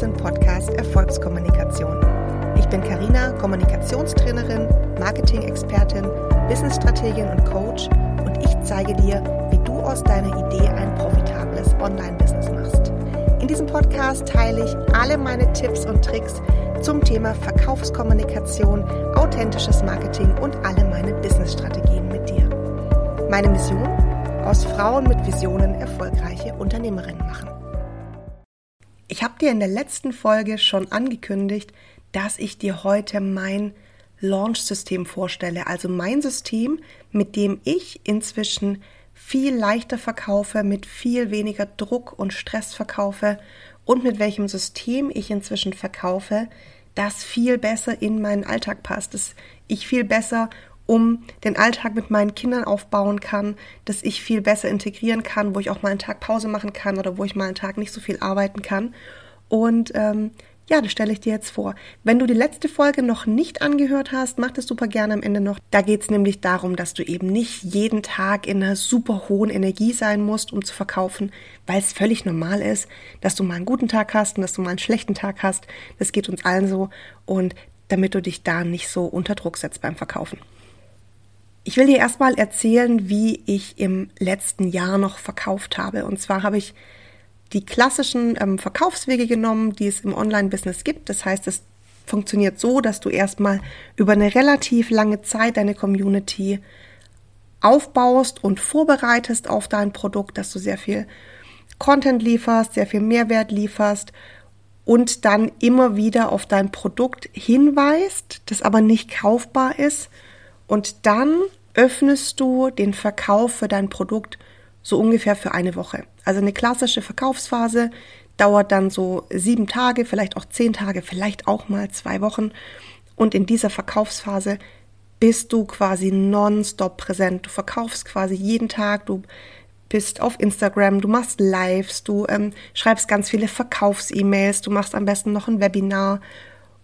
den Podcast Erfolgskommunikation. Ich bin Karina, Kommunikationstrainerin, Marketing-Expertin, Business-Strategin und Coach und ich zeige dir, wie du aus deiner Idee ein profitables Online-Business machst. In diesem Podcast teile ich alle meine Tipps und Tricks zum Thema Verkaufskommunikation, authentisches Marketing und alle meine Business-Strategien mit dir. Meine Mission? Aus Frauen mit Visionen erfolgreiche Unternehmerinnen machen. Ich habe dir in der letzten Folge schon angekündigt, dass ich dir heute mein Launch-System vorstelle. Also mein System, mit dem ich inzwischen viel leichter verkaufe, mit viel weniger Druck und Stress verkaufe und mit welchem System ich inzwischen verkaufe, das viel besser in meinen Alltag passt, dass ich viel besser um den Alltag mit meinen Kindern aufbauen kann, dass ich viel besser integrieren kann, wo ich auch mal einen Tag Pause machen kann oder wo ich mal einen Tag nicht so viel arbeiten kann. Und ähm, ja, das stelle ich dir jetzt vor. Wenn du die letzte Folge noch nicht angehört hast, mach das super gerne am Ende noch. Da geht es nämlich darum, dass du eben nicht jeden Tag in einer super hohen Energie sein musst, um zu verkaufen, weil es völlig normal ist, dass du mal einen guten Tag hast und dass du mal einen schlechten Tag hast. Das geht uns allen so. Und damit du dich da nicht so unter Druck setzt beim Verkaufen. Ich will dir erstmal erzählen, wie ich im letzten Jahr noch verkauft habe. Und zwar habe ich die klassischen ähm, Verkaufswege genommen, die es im Online-Business gibt. Das heißt, es funktioniert so, dass du erstmal über eine relativ lange Zeit deine Community aufbaust und vorbereitest auf dein Produkt, dass du sehr viel Content lieferst, sehr viel Mehrwert lieferst und dann immer wieder auf dein Produkt hinweist, das aber nicht kaufbar ist. Und dann öffnest du den Verkauf für dein Produkt so ungefähr für eine Woche. Also eine klassische Verkaufsphase dauert dann so sieben Tage, vielleicht auch zehn Tage, vielleicht auch mal zwei Wochen. Und in dieser Verkaufsphase bist du quasi nonstop präsent. Du verkaufst quasi jeden Tag, du bist auf Instagram, du machst Lives, du ähm, schreibst ganz viele Verkaufs-E-Mails, du machst am besten noch ein Webinar,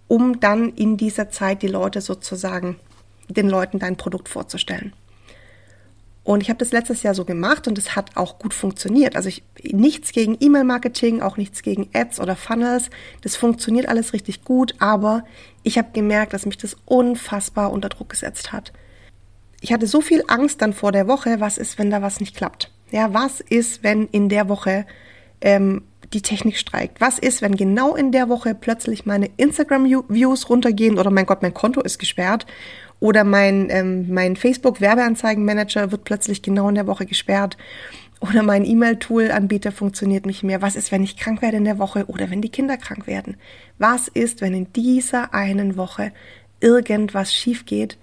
um dann in dieser Zeit die Leute sozusagen, den Leuten dein Produkt vorzustellen. Und ich habe das letztes Jahr so gemacht und es hat auch gut funktioniert. Also ich, nichts gegen E-Mail-Marketing, auch nichts gegen Ads oder Funnels. Das funktioniert alles richtig gut, aber ich habe gemerkt, dass mich das unfassbar unter Druck gesetzt hat. Ich hatte so viel Angst dann vor der Woche, was ist, wenn da was nicht klappt? Ja, was ist, wenn in der Woche ähm, die Technik streikt? Was ist, wenn genau in der Woche plötzlich meine Instagram-Views runtergehen oder mein Gott, mein Konto ist gesperrt oder mein, ähm, mein Facebook-Werbeanzeigenmanager wird plötzlich genau in der Woche gesperrt. Oder mein E-Mail-Tool-Anbieter funktioniert nicht mehr. Was ist, wenn ich krank werde in der Woche oder wenn die Kinder krank werden? Was ist, wenn in dieser einen Woche irgendwas schief geht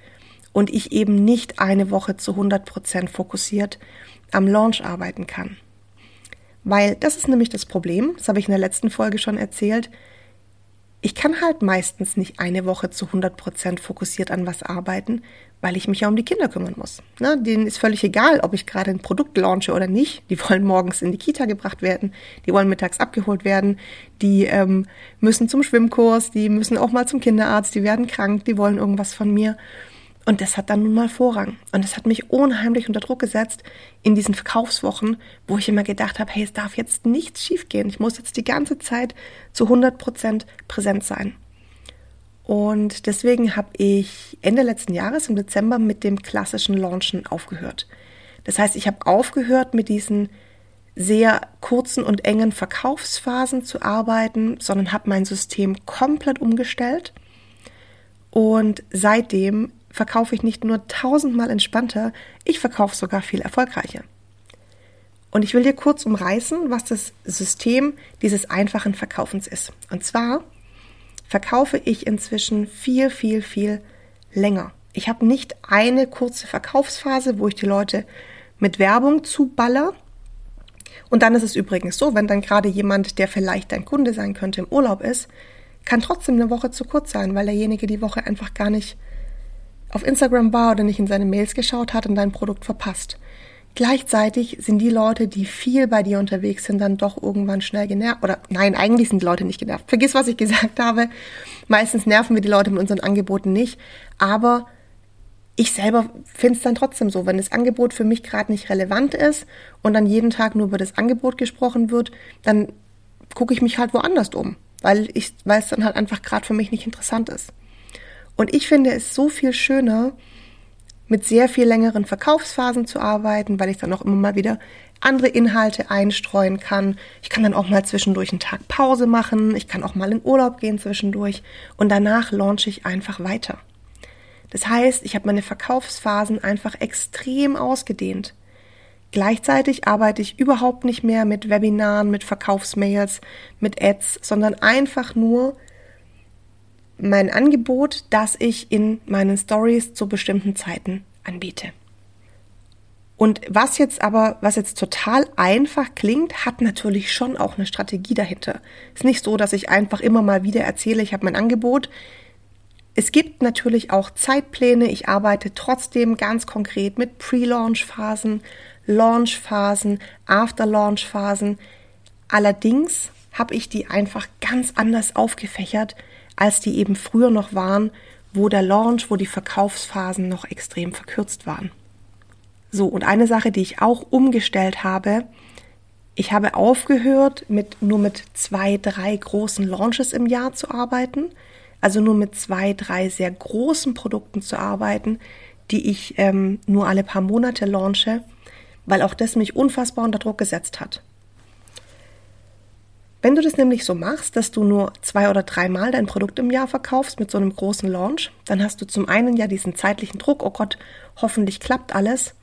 und ich eben nicht eine Woche zu 100 Prozent fokussiert am Launch arbeiten kann? Weil das ist nämlich das Problem, das habe ich in der letzten Folge schon erzählt ich kann halt meistens nicht eine Woche zu 100 Prozent fokussiert an was arbeiten, weil ich mich ja um die Kinder kümmern muss. Ne? Denen ist völlig egal, ob ich gerade ein Produkt launche oder nicht. Die wollen morgens in die Kita gebracht werden, die wollen mittags abgeholt werden, die ähm, müssen zum Schwimmkurs, die müssen auch mal zum Kinderarzt, die werden krank, die wollen irgendwas von mir. Und das hat dann nun mal Vorrang. Und das hat mich unheimlich unter Druck gesetzt in diesen Verkaufswochen, wo ich immer gedacht habe, hey, es darf jetzt nichts schiefgehen. Ich muss jetzt die ganze Zeit zu 100 Prozent präsent sein. Und deswegen habe ich Ende letzten Jahres im Dezember mit dem klassischen Launchen aufgehört. Das heißt, ich habe aufgehört mit diesen sehr kurzen und engen Verkaufsphasen zu arbeiten, sondern habe mein System komplett umgestellt. Und seitdem verkaufe ich nicht nur tausendmal entspannter, ich verkaufe sogar viel erfolgreicher. Und ich will dir kurz umreißen, was das System dieses einfachen Verkaufens ist. Und zwar verkaufe ich inzwischen viel, viel, viel länger. Ich habe nicht eine kurze Verkaufsphase, wo ich die Leute mit Werbung zuballer. Und dann ist es übrigens so, wenn dann gerade jemand, der vielleicht dein Kunde sein könnte, im Urlaub ist, kann trotzdem eine Woche zu kurz sein, weil derjenige die Woche einfach gar nicht auf Instagram war oder nicht in seine Mails geschaut hat und dein Produkt verpasst. Gleichzeitig sind die Leute, die viel bei dir unterwegs sind, dann doch irgendwann schnell genervt. Oder nein, eigentlich sind die Leute nicht genervt. Vergiss, was ich gesagt habe. Meistens nerven wir die Leute mit unseren Angeboten nicht. Aber ich selber finde es dann trotzdem so, wenn das Angebot für mich gerade nicht relevant ist und dann jeden Tag nur über das Angebot gesprochen wird, dann gucke ich mich halt woanders um. weil ich, weil es dann halt einfach gerade für mich nicht interessant ist. Und ich finde es so viel schöner, mit sehr viel längeren Verkaufsphasen zu arbeiten, weil ich dann auch immer mal wieder andere Inhalte einstreuen kann. Ich kann dann auch mal zwischendurch einen Tag Pause machen. Ich kann auch mal in Urlaub gehen zwischendurch. Und danach launche ich einfach weiter. Das heißt, ich habe meine Verkaufsphasen einfach extrem ausgedehnt. Gleichzeitig arbeite ich überhaupt nicht mehr mit Webinaren, mit Verkaufsmails, mit Ads, sondern einfach nur mein Angebot, das ich in meinen Stories zu bestimmten Zeiten anbiete. Und was jetzt aber, was jetzt total einfach klingt, hat natürlich schon auch eine Strategie dahinter. Ist nicht so, dass ich einfach immer mal wieder erzähle, ich habe mein Angebot. Es gibt natürlich auch Zeitpläne. Ich arbeite trotzdem ganz konkret mit Pre-Launch-Phasen, Launch-Phasen, After-Launch-Phasen. Allerdings habe ich die einfach ganz anders aufgefächert, als die eben früher noch waren, wo der Launch, wo die Verkaufsphasen noch extrem verkürzt waren. So, und eine Sache, die ich auch umgestellt habe, ich habe aufgehört, mit, nur mit zwei, drei großen Launches im Jahr zu arbeiten, also nur mit zwei, drei sehr großen Produkten zu arbeiten, die ich ähm, nur alle paar Monate launche, weil auch das mich unfassbar unter Druck gesetzt hat. Wenn du das nämlich so machst, dass du nur zwei oder dreimal dein Produkt im Jahr verkaufst mit so einem großen Launch, dann hast du zum einen ja diesen zeitlichen Druck, oh Gott, hoffentlich klappt alles.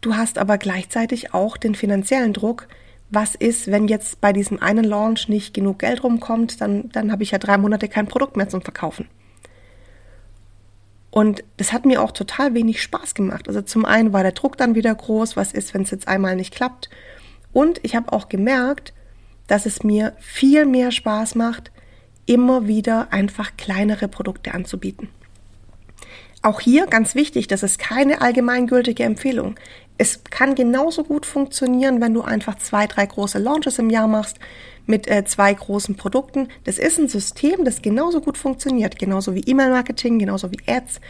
Du hast aber gleichzeitig auch den finanziellen Druck. Was ist, wenn jetzt bei diesem einen Launch nicht genug Geld rumkommt, dann, dann habe ich ja drei Monate kein Produkt mehr zum Verkaufen. Und das hat mir auch total wenig Spaß gemacht. Also zum einen war der Druck dann wieder groß, was ist, wenn es jetzt einmal nicht klappt. Und ich habe auch gemerkt, dass es mir viel mehr Spaß macht, immer wieder einfach kleinere Produkte anzubieten. Auch hier ganz wichtig, das ist keine allgemeingültige Empfehlung. Es kann genauso gut funktionieren, wenn du einfach zwei, drei große Launches im Jahr machst mit äh, zwei großen Produkten. Das ist ein System, das genauso gut funktioniert, genauso wie E-Mail-Marketing, genauso wie Ads.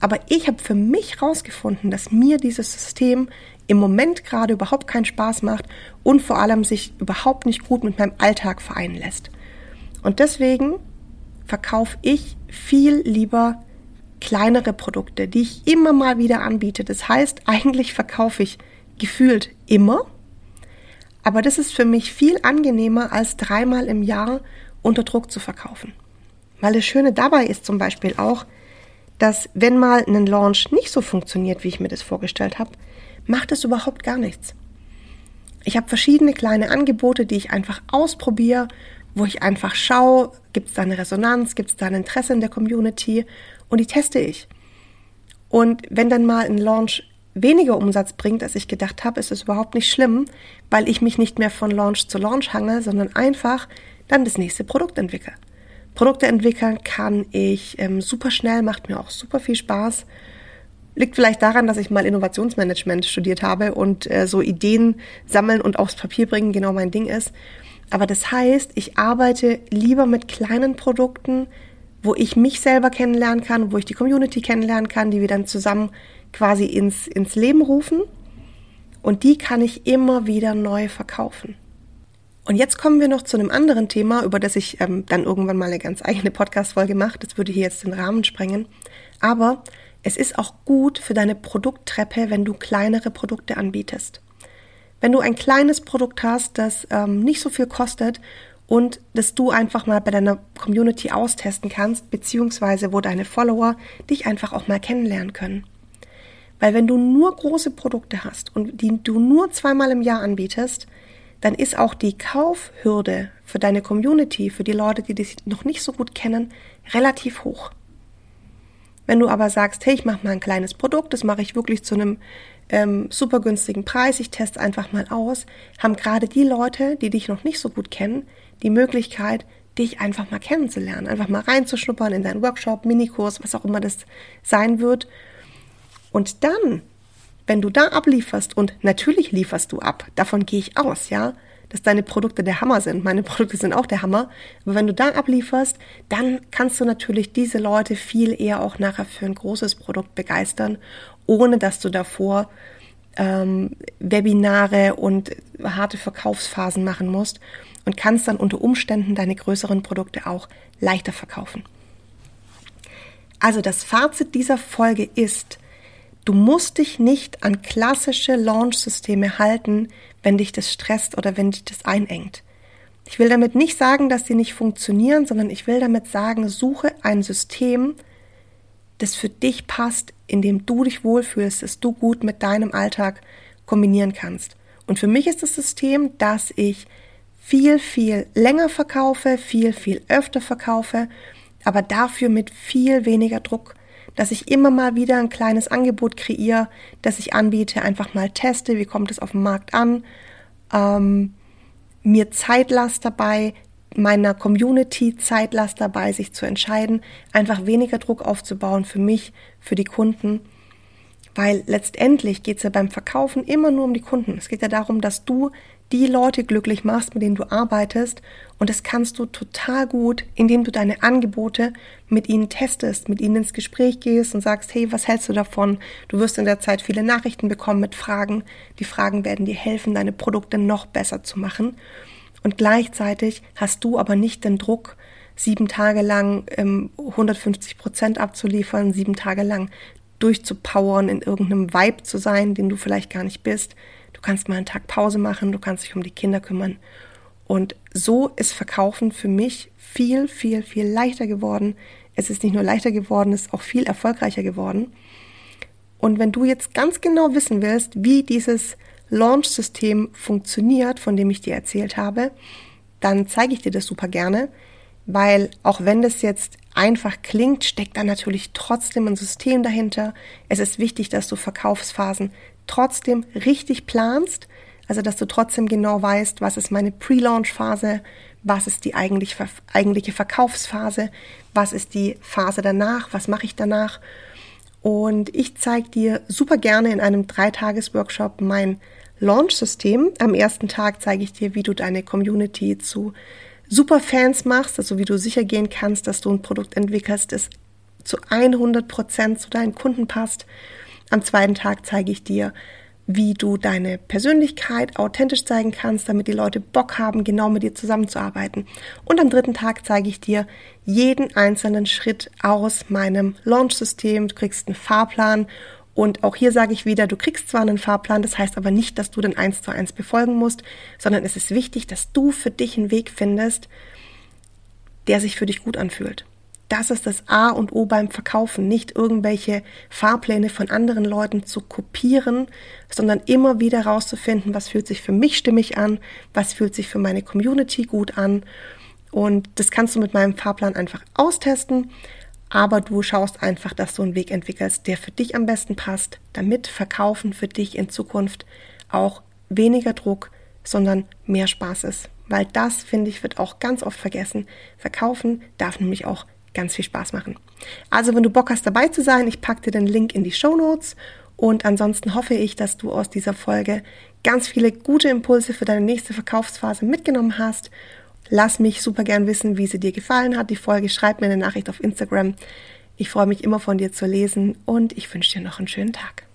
Aber ich habe für mich herausgefunden, dass mir dieses System im Moment gerade überhaupt keinen Spaß macht und vor allem sich überhaupt nicht gut mit meinem Alltag vereinen lässt. Und deswegen verkaufe ich viel lieber kleinere Produkte, die ich immer mal wieder anbiete. Das heißt, eigentlich verkaufe ich gefühlt immer, aber das ist für mich viel angenehmer, als dreimal im Jahr unter Druck zu verkaufen. Weil das Schöne dabei ist zum Beispiel auch, dass wenn mal ein Launch nicht so funktioniert, wie ich mir das vorgestellt habe, macht es überhaupt gar nichts. Ich habe verschiedene kleine Angebote, die ich einfach ausprobiere, wo ich einfach schaue, gibt es da eine Resonanz, gibt es da ein Interesse in der Community und die teste ich. Und wenn dann mal ein Launch weniger Umsatz bringt, als ich gedacht habe, ist es überhaupt nicht schlimm, weil ich mich nicht mehr von Launch zu Launch hange, sondern einfach dann das nächste Produkt entwickle. Produkte entwickeln kann ich ähm, super schnell, macht mir auch super viel Spaß. Liegt vielleicht daran, dass ich mal Innovationsmanagement studiert habe und äh, so Ideen sammeln und aufs Papier bringen genau mein Ding ist. Aber das heißt, ich arbeite lieber mit kleinen Produkten, wo ich mich selber kennenlernen kann, wo ich die Community kennenlernen kann, die wir dann zusammen quasi ins, ins Leben rufen. Und die kann ich immer wieder neu verkaufen. Und jetzt kommen wir noch zu einem anderen Thema, über das ich ähm, dann irgendwann mal eine ganz eigene Podcast-Folge mache. Das würde hier jetzt den Rahmen sprengen. Aber es ist auch gut für deine Produkttreppe, wenn du kleinere Produkte anbietest. Wenn du ein kleines Produkt hast, das ähm, nicht so viel kostet und das du einfach mal bei deiner Community austesten kannst, beziehungsweise wo deine Follower dich einfach auch mal kennenlernen können. Weil wenn du nur große Produkte hast und die du nur zweimal im Jahr anbietest, dann ist auch die Kaufhürde für deine Community, für die Leute, die dich noch nicht so gut kennen, relativ hoch. Wenn du aber sagst, hey, ich mache mal ein kleines Produkt, das mache ich wirklich zu einem ähm, super günstigen Preis, ich teste einfach mal aus, haben gerade die Leute, die dich noch nicht so gut kennen, die Möglichkeit, dich einfach mal kennenzulernen, einfach mal reinzuschnuppern in deinen Workshop, Minikurs, was auch immer das sein wird. Und dann, wenn du da ablieferst, und natürlich lieferst du ab, davon gehe ich aus, ja, dass deine Produkte der Hammer sind. Meine Produkte sind auch der Hammer. Aber wenn du da ablieferst, dann kannst du natürlich diese Leute viel eher auch nachher für ein großes Produkt begeistern, ohne dass du davor ähm, Webinare und harte Verkaufsphasen machen musst und kannst dann unter Umständen deine größeren Produkte auch leichter verkaufen. Also das Fazit dieser Folge ist, du musst dich nicht an klassische Launch-Systeme halten, wenn dich das stresst oder wenn dich das einengt. Ich will damit nicht sagen, dass sie nicht funktionieren, sondern ich will damit sagen, suche ein System, das für dich passt, in dem du dich wohlfühlst, das du gut mit deinem Alltag kombinieren kannst. Und für mich ist das System, dass ich viel, viel länger verkaufe, viel, viel öfter verkaufe, aber dafür mit viel weniger Druck, dass ich immer mal wieder ein kleines Angebot kreiere, das ich anbiete, einfach mal teste, wie kommt es auf dem Markt an, ähm, mir Zeit lasse dabei, meiner Community Zeit lasse dabei, sich zu entscheiden, einfach weniger Druck aufzubauen für mich, für die Kunden. Weil letztendlich geht es ja beim Verkaufen immer nur um die Kunden. Es geht ja darum, dass du die Leute glücklich machst, mit denen du arbeitest. Und das kannst du total gut, indem du deine Angebote mit ihnen testest, mit ihnen ins Gespräch gehst und sagst, hey, was hältst du davon? Du wirst in der Zeit viele Nachrichten bekommen mit Fragen. Die Fragen werden dir helfen, deine Produkte noch besser zu machen. Und gleichzeitig hast du aber nicht den Druck, sieben Tage lang ähm, 150 Prozent abzuliefern, sieben Tage lang durchzupowern, in irgendeinem Vibe zu sein, den du vielleicht gar nicht bist. Du kannst mal einen Tag Pause machen, du kannst dich um die Kinder kümmern. Und so ist Verkaufen für mich viel, viel, viel leichter geworden. Es ist nicht nur leichter geworden, es ist auch viel erfolgreicher geworden. Und wenn du jetzt ganz genau wissen willst, wie dieses Launch-System funktioniert, von dem ich dir erzählt habe, dann zeige ich dir das super gerne, weil auch wenn das jetzt einfach klingt, steckt da natürlich trotzdem ein System dahinter. Es ist wichtig, dass du Verkaufsphasen trotzdem richtig planst, also dass du trotzdem genau weißt, was ist meine Pre-Launch-Phase, was ist die eigentlich, eigentliche Verkaufsphase, was ist die Phase danach, was mache ich danach. Und ich zeige dir super gerne in einem Dreitages-Workshop mein Launch-System. Am ersten Tag zeige ich dir, wie du deine Community zu Superfans machst, also wie du sicher gehen kannst, dass du ein Produkt entwickelst, das zu 100 Prozent zu deinen Kunden passt. Am zweiten Tag zeige ich dir, wie du deine Persönlichkeit authentisch zeigen kannst, damit die Leute Bock haben, genau mit dir zusammenzuarbeiten. Und am dritten Tag zeige ich dir jeden einzelnen Schritt aus meinem Launch-System. Du kriegst einen Fahrplan und auch hier sage ich wieder, du kriegst zwar einen Fahrplan, das heißt aber nicht, dass du den eins zu eins befolgen musst, sondern es ist wichtig, dass du für dich einen Weg findest, der sich für dich gut anfühlt. Das ist das A und O beim Verkaufen, nicht irgendwelche Fahrpläne von anderen Leuten zu kopieren, sondern immer wieder rauszufinden, was fühlt sich für mich stimmig an, was fühlt sich für meine Community gut an. Und das kannst du mit meinem Fahrplan einfach austesten aber du schaust einfach, dass du einen Weg entwickelst, der für dich am besten passt, damit Verkaufen für dich in Zukunft auch weniger Druck, sondern mehr Spaß ist. Weil das, finde ich, wird auch ganz oft vergessen. Verkaufen darf nämlich auch ganz viel Spaß machen. Also, wenn du Bock hast, dabei zu sein, ich packe dir den Link in die Show Notes. Und ansonsten hoffe ich, dass du aus dieser Folge ganz viele gute Impulse für deine nächste Verkaufsphase mitgenommen hast Lass mich super gern wissen, wie sie dir gefallen hat, die Folge. Schreib mir eine Nachricht auf Instagram. Ich freue mich immer von dir zu lesen und ich wünsche dir noch einen schönen Tag.